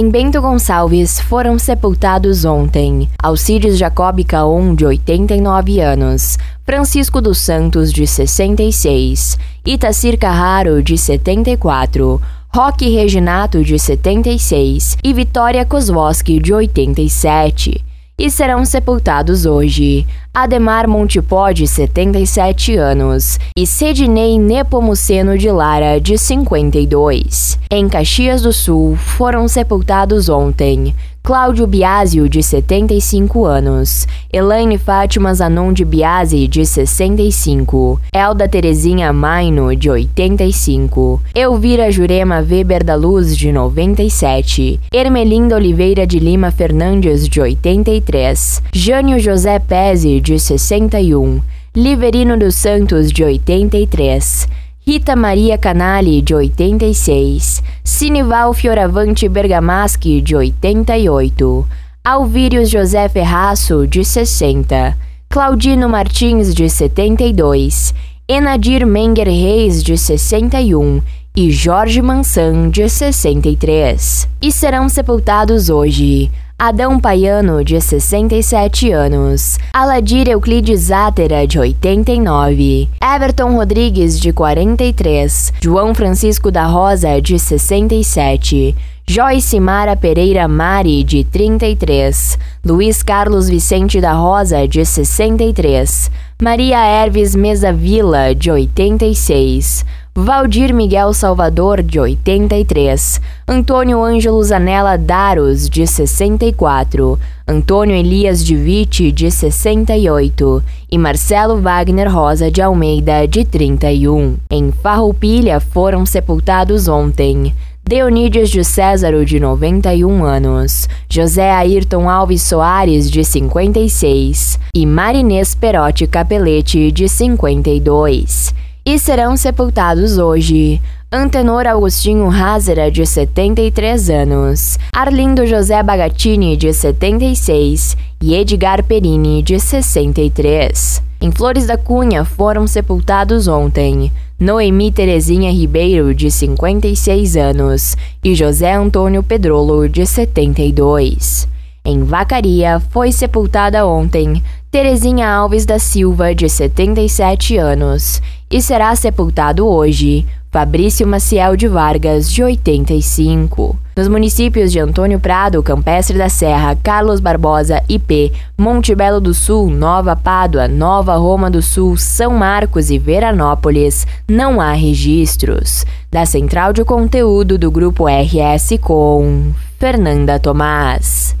Em Bento Gonçalves foram sepultados ontem Alcides Jacob Caon, de 89 anos, Francisco dos Santos, de 66, Itacir Carraro, de 74, Roque Reginato, de 76 e Vitória Kozlowski, de 87 e serão sepultados hoje Ademar Montipó, de 77 anos, e Sedinei Nepomuceno de Lara, de 52. Em Caxias do Sul, foram sepultados ontem Cláudio Biasio, de 75 anos, Elaine Fátima Zanon de Biasi, de 65, Elda Terezinha Maino, de 85, Elvira Jurema Weber da Luz, de 97, Ermelinda Oliveira de Lima Fernandes, de 83, Jânio José Pese, de 61, Liverino dos Santos, de 83, Rita Maria Canali, de 86, Sinival Fioravante Bergamaschi, de 88, Alvírios José Ferraço, de 60, Claudino Martins, de 72, Enadir Menger Reis, de 61 e Jorge Mansan, de 63. E serão sepultados hoje Adão Paiano, de 67 anos, Aladir Euclides Átera, de 89, Everton Rodrigues, de 43, João Francisco da Rosa, de 67, Joyce Mara Pereira Mari, de 33, Luiz Carlos Vicente da Rosa, de 63, Maria Herves Mesa Vila, de 86, Valdir Miguel Salvador, de 83, Antônio Ângelo Zanella Daros, de 64, Antônio Elias de Vitti, de 68 e Marcelo Wagner Rosa de Almeida, de 31. Em Farroupilha foram sepultados ontem Deonídias de Césaro, de 91 anos, José Ayrton Alves Soares, de 56 e Marinês Perotti Capelete, de 52 e serão sepultados hoje Antenor Agostinho Hazera, de 73 anos, Arlindo José Bagatini, de 76 e Edgar Perini, de 63. Em Flores da Cunha foram sepultados ontem Noemi Terezinha Ribeiro, de 56 anos, e José Antônio Pedrolo, de 72. Em Vacaria foi sepultada ontem Terezinha Alves da Silva, de 77 anos, e será sepultado hoje Fabrício Maciel de Vargas, de 85. Nos municípios de Antônio Prado, Campestre da Serra, Carlos Barbosa, IP, Monte Belo do Sul, Nova Pádua, Nova Roma do Sul, São Marcos e Veranópolis, não há registros. Da Central de Conteúdo do Grupo RS com Fernanda Tomás.